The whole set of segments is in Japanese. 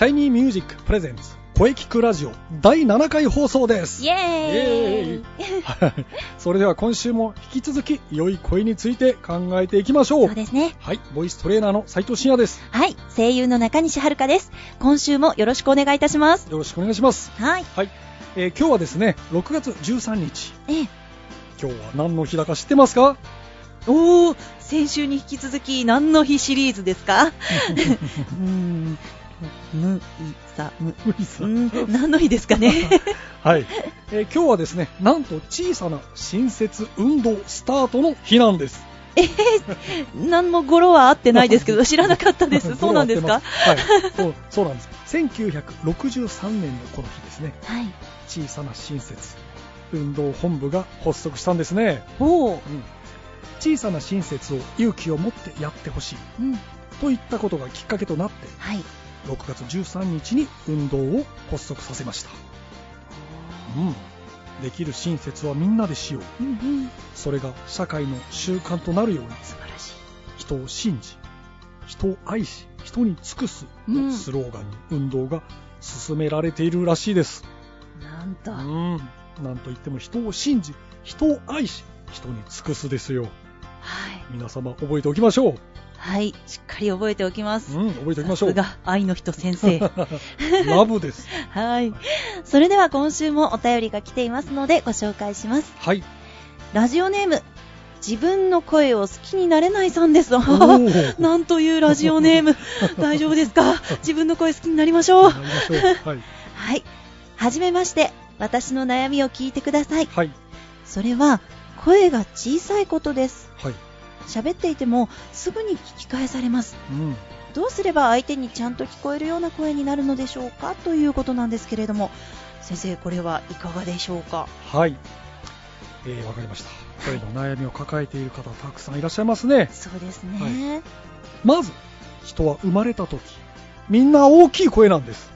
シャイニーミュージックプレゼンツ声キクラジオ第7回放送です。イエーイ。イエはい。それでは今週も引き続き良い声について考えていきましょう。そうですね。はい。ボイストレーナーの斉藤慎也です。はい、声優の中西遥です。今週もよろしくお願いいたします。よろしくお願いします。はい。はい、えー今日はですね6月13日。ええ、今日は何の日だか知ってますか？おー、先週に引き続き何の日シリーズですか？うーん、む、いさ、む、無理さ。うん、何の日ですかね。はい、えー今日はですねなんと小さな新設運動スタートの日なんです。えー、何も語呂は合ってないですけど、知らなかったです。そうなんですか？はい。そうそうなんです。1963年のこの日ですね。はい。小さな新設運動本部が発足したんですね、おー、うん。小さな新設を勇気を持ってやってほしいうん。といったことがきっかけとなってはい。6月13日に運動を発足させました、うん、できる親切はみんなでしよううんうん。それが社会の習慣となるように素晴らしい。人を信じ人を愛し人に尽くすうんのスローガンに運動が進められているらしいです、なんとう。ん、なんといっても人を信じ人を愛し人に尽くすですよはい。皆様覚えておきましょう、はい、しっかり覚えておきます。うん、覚えておきましょうが、愛の人先生。ラブです はい。それでは今週もお便りが来ていますのでご紹介します。はいラジオネーム、自分の声を好きになれないさんです。なんというラジオネーム。大丈夫ですか？自分の声好きになりましょう。ょうはいはい。はじめまして。私の悩みを聞いてください。はいそれは、声が小さいことです。はい喋っていてもすぐに聞き返されます。うん。どうすれば相手にちゃんと聞こえるような声になるのでしょうかということなんですけれども、先生、これはいかがでしょうか？はい。えー、わかりました。声の悩みを抱えている方たくさんいらっしゃいますね。そうですね。まず人は生まれた時みんな大きい声なんです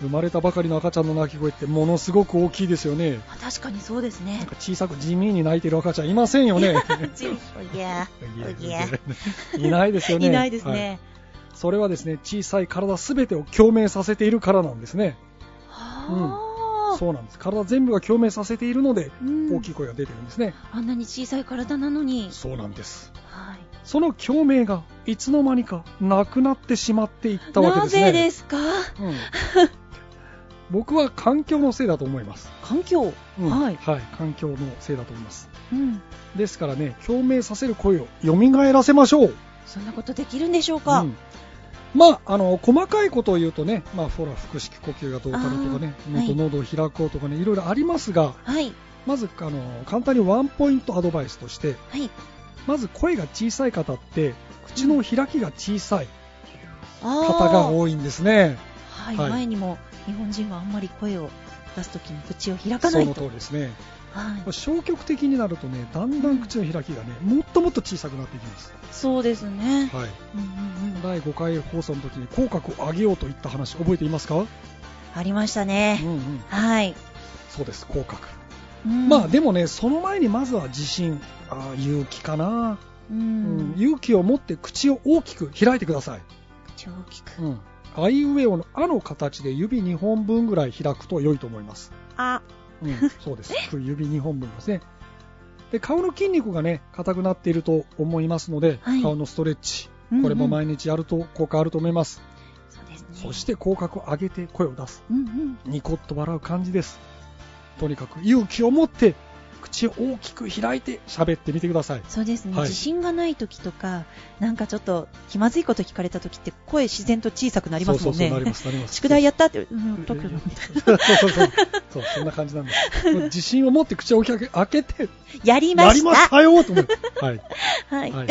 生まれたばかりの赤ちゃんの泣き声ってものすごく大きいですよね。あ確かにそうですね。なん。か小さく地味に泣いてる赤ちゃんいませんよね。おぎゃおぎゃいないですよね。いないですはい。ね。それはですね小さい体すべてを共鳴させているからなんですね。はあ、そうなんです。体全部が共鳴させているのでうん。大きい声が出てるんですね、あんなに小さい体なのに。そうなんです。はい。その共鳴がいつの間にかなくなってしまっていったわけなですね。ぜですか？うん僕は環境のせいだと思います、環境？うんはい。環境のせいだと思いますうん。ですからね共鳴させる声を蘇らせましょうそんなことできるんでしょうか、うんまあ、あの細かいことを言うとね、まあ、ほら腹式呼吸がどうかだとかね喉を開こうとかね、いろいろありますがはい。まずあの簡単にワンポイントアドバイスとしてはい。まず声が小さい方って口の開きが小さいあ方が多いんですね、はい、はい前にも日本人はあんまり声を出すときに口を開かないと。その通りですねはい。消極的になるとねだんだん口の開きがねもっともっと小さくなっていきます、そうですね。はい、うんうんうん。第5回放送の時に口角を上げようといった話覚えていますか、ありましたうんね。うん、はい。そうです口角うんまあでもね、その前にまずは自信、あー勇気かな、ううんん。勇気を持って口を大きく開いてください。口を大きく。うん、あいうえおのあの形で指2本分ぐらい開くと良いと思います。あ。うん、そうです。指2本分ですね。で、顔の筋肉がね、硬くなっていると思いますので、はい顔のストレッチ、これも毎日やると効果あると思います。そうですね。そして口角を上げて声を出す。うんうん。ニコッと笑う感じです。とにかく勇気を持って口を大きく開いて喋ってみてください。そうですね、はい自信がないときとか、なんかちょっと気まずいこと聞かれたときって声自然と小さくなりますもんね。そうそうそうなりますなります。宿題やったって、うん、特に。そうそうそう。そう、そんな感じなんです。自信を持って口を大きく開けて、やりまやりました。よと思って。はい。はい。はい。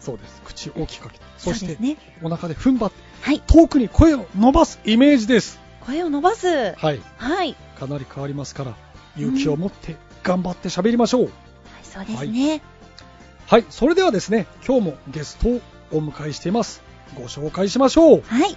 そうです。口を大きく開けて。そして、ね。お腹で踏ん張って、はい。遠くに声を伸ばすイメージです。声を伸ばす。はい。はい。はい。かなり変わりますから、勇気を持って頑張って喋りましょう。そうですね。はい、それではですね、今日もゲストをお迎えしています。ご紹介しましょう。はい。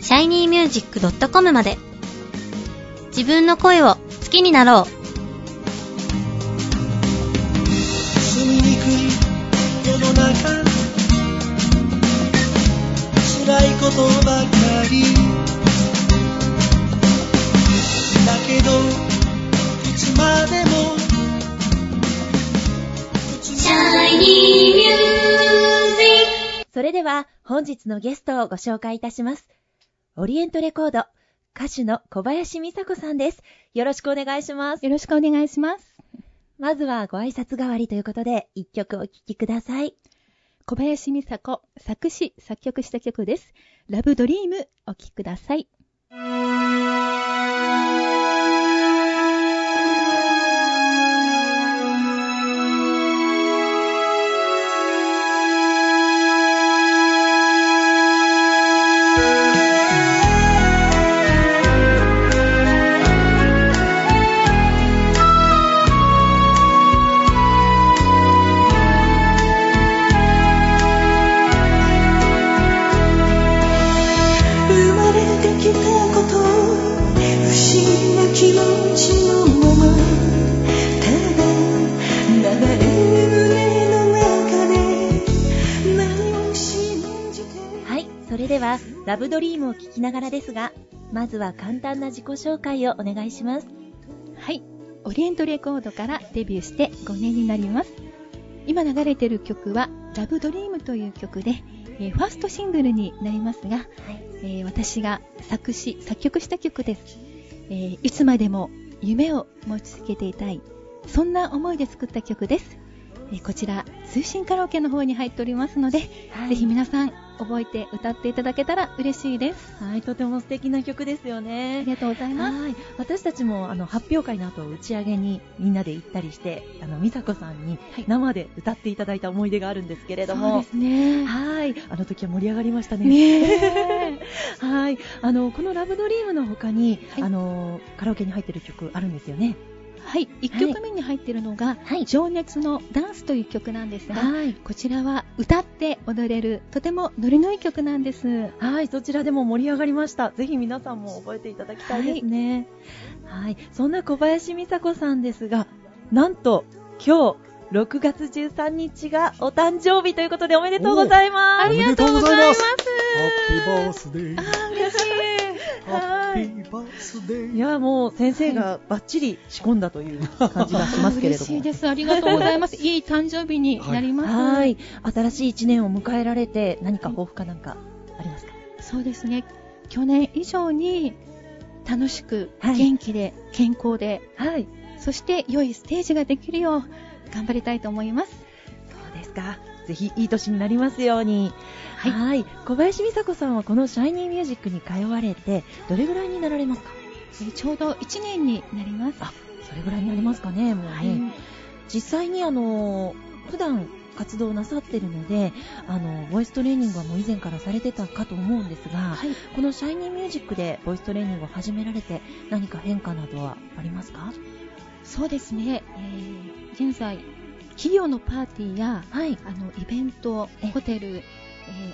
shinymusic.com まで。自分の声を好きになろう。住みにくい世の中辛いことばかりだけどいつまでもそれでは本日のゲストをご紹介いたします。オリエントレコード、歌手の小林美佐子さんです。よろしくお願いします。よろしくお願いします。まずはご挨拶代わりということで、一曲お聴きください。小林美佐子、作詞、作曲した曲です。ラブドリーム、お聴きください。ラブドリームを聴きながらですが、まずは簡単な自己紹介をお願いします。はい。オリエントレコードからデビューして5年になります。今流れてる曲は、ラブドリームという曲で、えーファーストシングルになりますが、えー私が作詞、作曲した曲です。えーいつまでも夢を持ち続けていたい。そんな思いで作った曲です。えーこちら、通信カラオケの方に入っておりますので、ぜひ皆さん覚えて歌っていただけたら嬉しいです。はい、とても素敵な曲ですよあねり。がとうございます。はい、私たちもあの発表会の後打ち上げにみんなで行ったりして、あの美佐子さんにはい生で歌っていただいた思い出があるんですけれどそうもで、すね。はい、あの時は盛り上がりましたね。ね はい、あのこのラブドリームの他に、はいあのカラオケに入ってる曲あるんですよね。はい、1曲目に入っているのが、はい情熱のダンスという曲なんですが、はい、こちらは歌って踊れる、とてもノリのいい曲なんです。はい、そちらでも盛り上がりました。ぜひ皆さんも覚えていただきたいですね。はい、そんな小林美佐子さんですが、なんと今日6月13日がお誕生日ということでおめでとうございます。ありがとうございます。ハッピーバースデー。あー嬉しい。ハッピーバースデー。いや、もう先生がバッチリ仕込んだという感じがしますけれども。嬉しいです。ありがとうございます。いい誕生日になります。はい。新しい一年を迎えられて何か抱負かなんかありますか？そうですね。去年以上に楽しく、はい元気で、健康で、はい。そして良いステージができるよう頑張りたいと思います。そうですか。ぜひいい年になりますように。はい。小林美佐子さんはこのシャイニーミュージックに通われて、どれぐらいになられますか？えーちょうど1年になります。あそれぐらいになりますかね、もうね。はい。実際にあの普段活動なさってるのであのボイストレーニングはもう以前からされてたかと思うんですが、はい。このシャイニーミュージックでボイストレーニングを始められて何か変化などはありますか？そうですね。えー現在、企業のパーティーや、はい。あの、イベントえ、ホテル、えー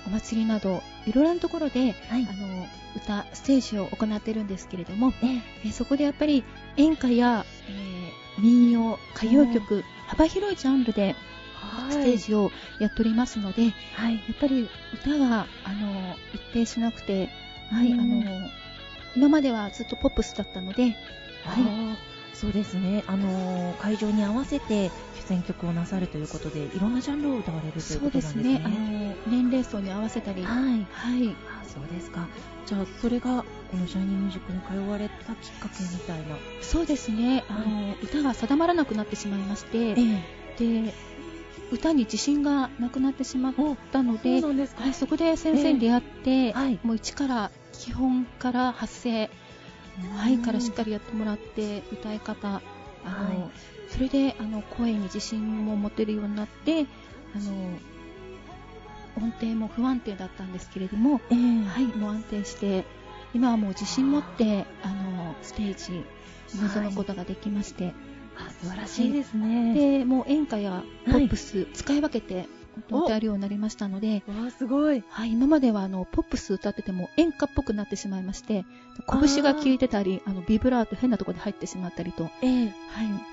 お祭りなど、いろいろなところで、はい。あの、歌、ステージを行ってるんですけれども、ええ。えーそこでやっぱり演歌や、えー民謡、歌謡曲、幅広いジャンルでステージをやっておりますので、はい。やっぱり歌が、あの、一定しなくて、はい、うんあの、今まではずっとポップスだったので、はい、そうですね、あのー会場に合わせて出演曲をなさるということでいろんなジャンルを歌われるということですね、ね。あの、年齢層に合わせたり、はい、はい。あそうですか。じゃあそれがこのシャイニーミュージックに通われたきっかけみたいな。そうですね、あの、歌が定まらなくなってしまいまして、えで、歌に自信がなくなってしまったので、そうなんですか。はい、そこで先生に出会って、はい。もう一から、基本から発声、はい、からしっかりやってもらって、歌い方、あの、はい。それで、あの、声に自信も持てるようになって、あの、音程も不安定だったんですけれども、ええ。はい、もう安定して、今はもう自信持って、あの、ステージ、臨むことができまして、あ素晴らしいですね。で、もう演歌やポップス、使い分けて、歌えるようになりましたので、わあすごい。はい、今まではあの、ポップス歌ってても演歌っぽくなってしまいまして、拳が効いてたり、あの、ビブラート変なところで入ってしまったりと、ええは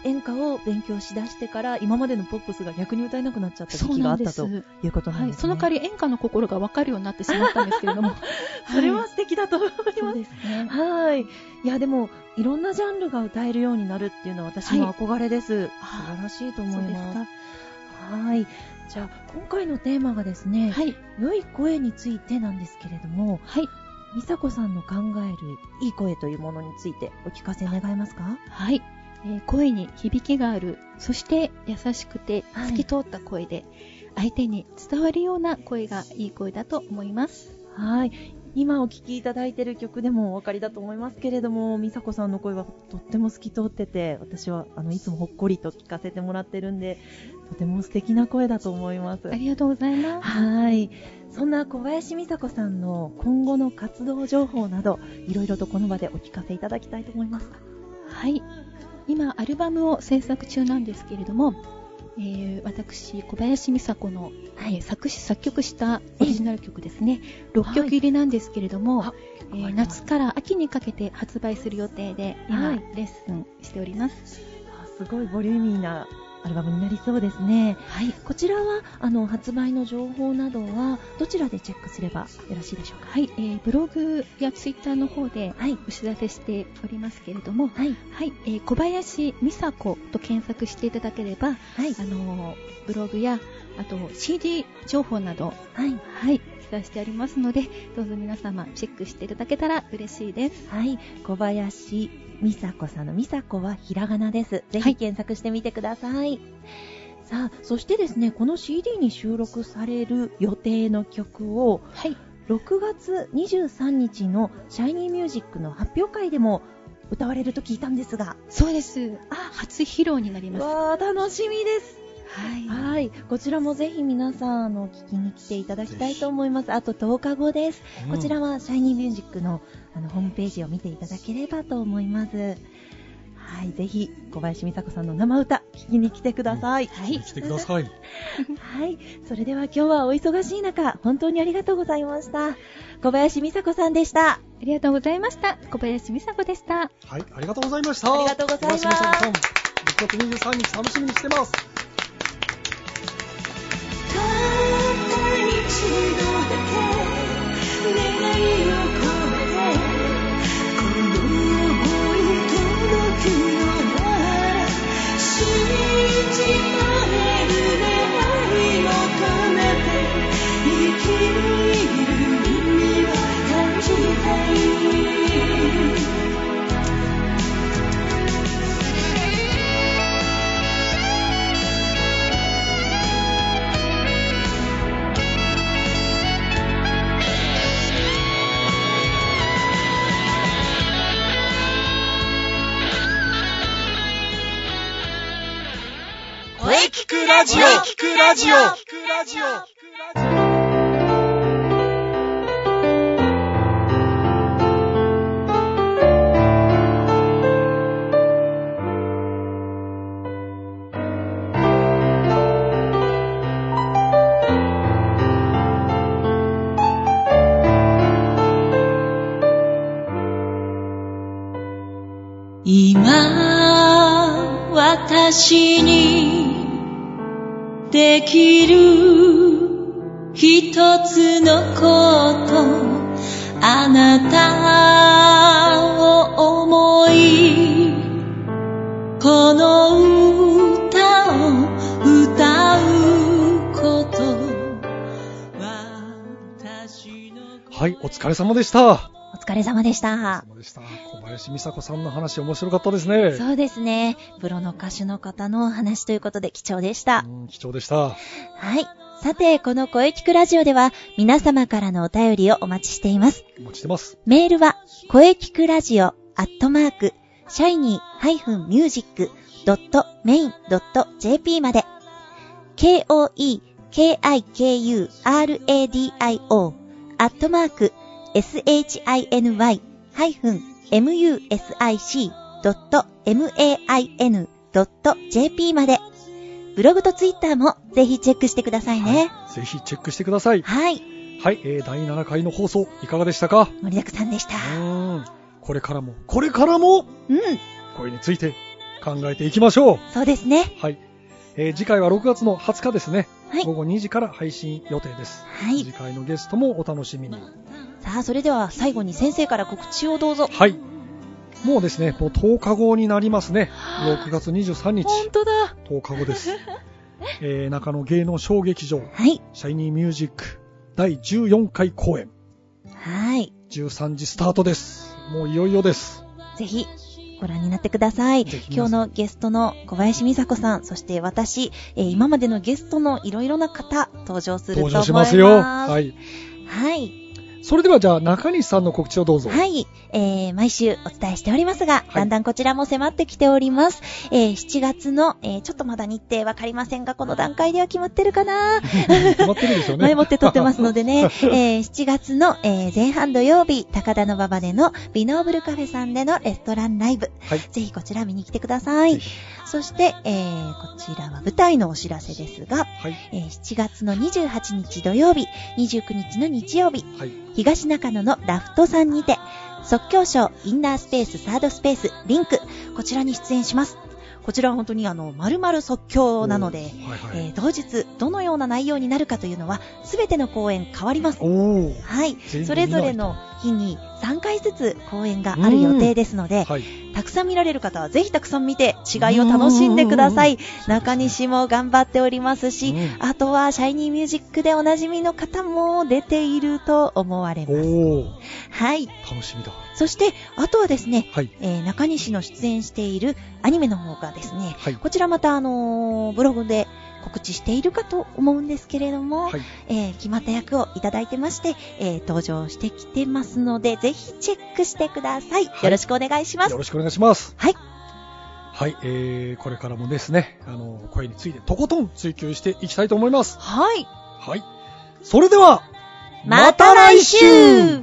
い、演歌を勉強しだしてから今までのポップスが逆に歌えなくなっちゃった時期があった。ということなんはい、ですね。その代わり演歌の心が分かるようになってしまったんですけれども、それは素敵だと思います。そうですね。はい。いや、でも、いろんなジャンルが歌えるようになるっていうのは私の憧れです。あ素晴らしいと思います。か。はい。じゃあ、今回のテーマがですね、はい、良い声についてなんですけれども、はい、美佐子さんの考えるいい声というものについてお聞かせ願えますか？はい。えー声に響きがある、そして優しくてはい透き通った声で、相手に伝わるような声がいい声だと思います。はい。今お聴きいただいている曲でもお分かりだと思いますけれども、美佐子さんの声はとっても透き通ってて、私はあのいつもほっこりと聞かせてもらってるんで、とても素敵な声だと思います。ありがとうございます。はい。そんな小林美佐子さんの今後の活動情報など、いろいろとこの場でお聞かせいただきたいと思います。はい。今、アルバムを制作中なんですけれども、えー私、小林美佐子の、えー作詞、作曲したオリジナル曲ですね。6曲入りなんですけれども、あえー夏から秋にかけて発売する予定で、今、はいレッスンしております。あすごいボリューミーなアルバムになりそうですね。はい。こちらは、あの、発売の情報などは、どちらでチェックすればよろしいでしょうか？はい、えーブログやツイッターの方ではい。お知らせしておりますけれども、はい。はい、えー小林美佐子と検索していただければ、はい。あのーブログや、あと CD 情報など、はい。はい、記載してありますので、どうぞ皆様チェックしていただけたら嬉しいです。はい。小林美佐子さんの美佐子はひらがなです。ぜはいひ検索してみてください。さあ、そしてですね、この CD に収録される予定の曲を、はい、6月23日のシャイニーミュージックの発表会でも歌われると聞いたんですが、そうです。あ、初披露になります。わー、楽しみです。はい。はい。こちらもぜひ皆さん、あの、聞きに来ていただきたいと思います。あと10日後です。こちらはシャイニーミュージックのあのホームページを見ていただければと思います。はい。ぜひ、小林美佐子さんの生歌、聞きに来てください。はい。来てください。はい。それでは今日はお忙しい中、本当にありがとうございました。小林美佐子さんでした。ありがとうございました。小林美佐子でした。はい、ありがとうございました。ありがとうございます小林美佐子さん、6月23日楽しみにしてます。聞くラジオ。聞くラジオ。今私にできる一つのことあなたを思いこの歌を歌うこと私のはい、お疲れ様でした。お疲れ様でした。林美佐子さんの話面白かったですね。そうですね。プロの歌手の方のお話ということで貴重でした。うん貴重でした。はい。さて、この声聞くラジオでは皆様からのお便りをお待ちしています。お待ちしてます。メールは、声聞くラジオアットマーク、シャイニー -music.main.jp まで、k-o-e-k-i-k-u-r-a-d-i-o アットマーク、shiny-music.main.jp まで、ブログとツイッターもぜひチェックしてくださいね。はいぜひチェックしてください。はい。はい、えー、第7回の放送いかがでしたか？盛りだくさんでしたう。ーん。これからも、これからも、うん。声について考えていきましょう。そうですね。はい。えー次回は6月の20日ですね。はい午後2時から配信予定です。はい次回のゲストもお楽しみに。さあ、それでは最後に先生から告知をどうぞ。はい。もうですね、もう10日後になりますね。6月23日。本当だ。10日後です。えー、中野芸能小劇場、はい。シャイニーミュージック第14回公演、はい。13時スタートです。もういよいよです。ぜひ、ご覧になってください今日のゲストの小林美佐子さん、そして私、えー今までのゲストのいろいろな方、登場すると思います。登場しますよ。はい。はい。それではじゃあ中西さんの告知をどうぞ。はい。えー、毎週お伝えしておりますが、いだんだんこちらも迫ってきております。えー、7月の、えー、ちょっとまだ日程わかりませんが、この段階では決まってるかな？決まってるでしょうね。前もって撮ってますのでね、えー7月の、えー前半土曜日、高田の馬場でのビノーブルカフェさんでのレストランライブ。はい。ぜひこちら見に来てくださいそして、えーこちらは舞台のお知らせですが、はい。えー7月の28日土曜日、29日の日曜日、はい。東中野のラフトさんにて、即興ショー、インナースペース、サードスペース、リンク、こちらに出演します。こちらは本当にあの、丸々即興なので、はいはい。えー当日どのような内容になるかというのは、すべての公演変わります。はい。それぞれの日に3回ずつ公演がある予定ですので、はい。たくさん見られる方はぜひたくさん見て違いを楽しんでください。中西も頑張っておりますし、うんあとはシャイニーミュージックでおなじみの方も出ていると思われおます。ー。はい。楽しみだ。そして、あとはですね、はい。えー中西の出演しているアニメの方がですね、はい。こちらまたあのーブログで告知しているかと思うんですけれども、はい。えー決まった役をいただいてまして、えー登場してきてますので、ぜひチェックしてください。はいよろしくお願いしますよ。ろしくお願いします。はい。はい。えー、これからもですね、あの、声についてとことん追求していきたいと思います。はい。はい。それでは、また来週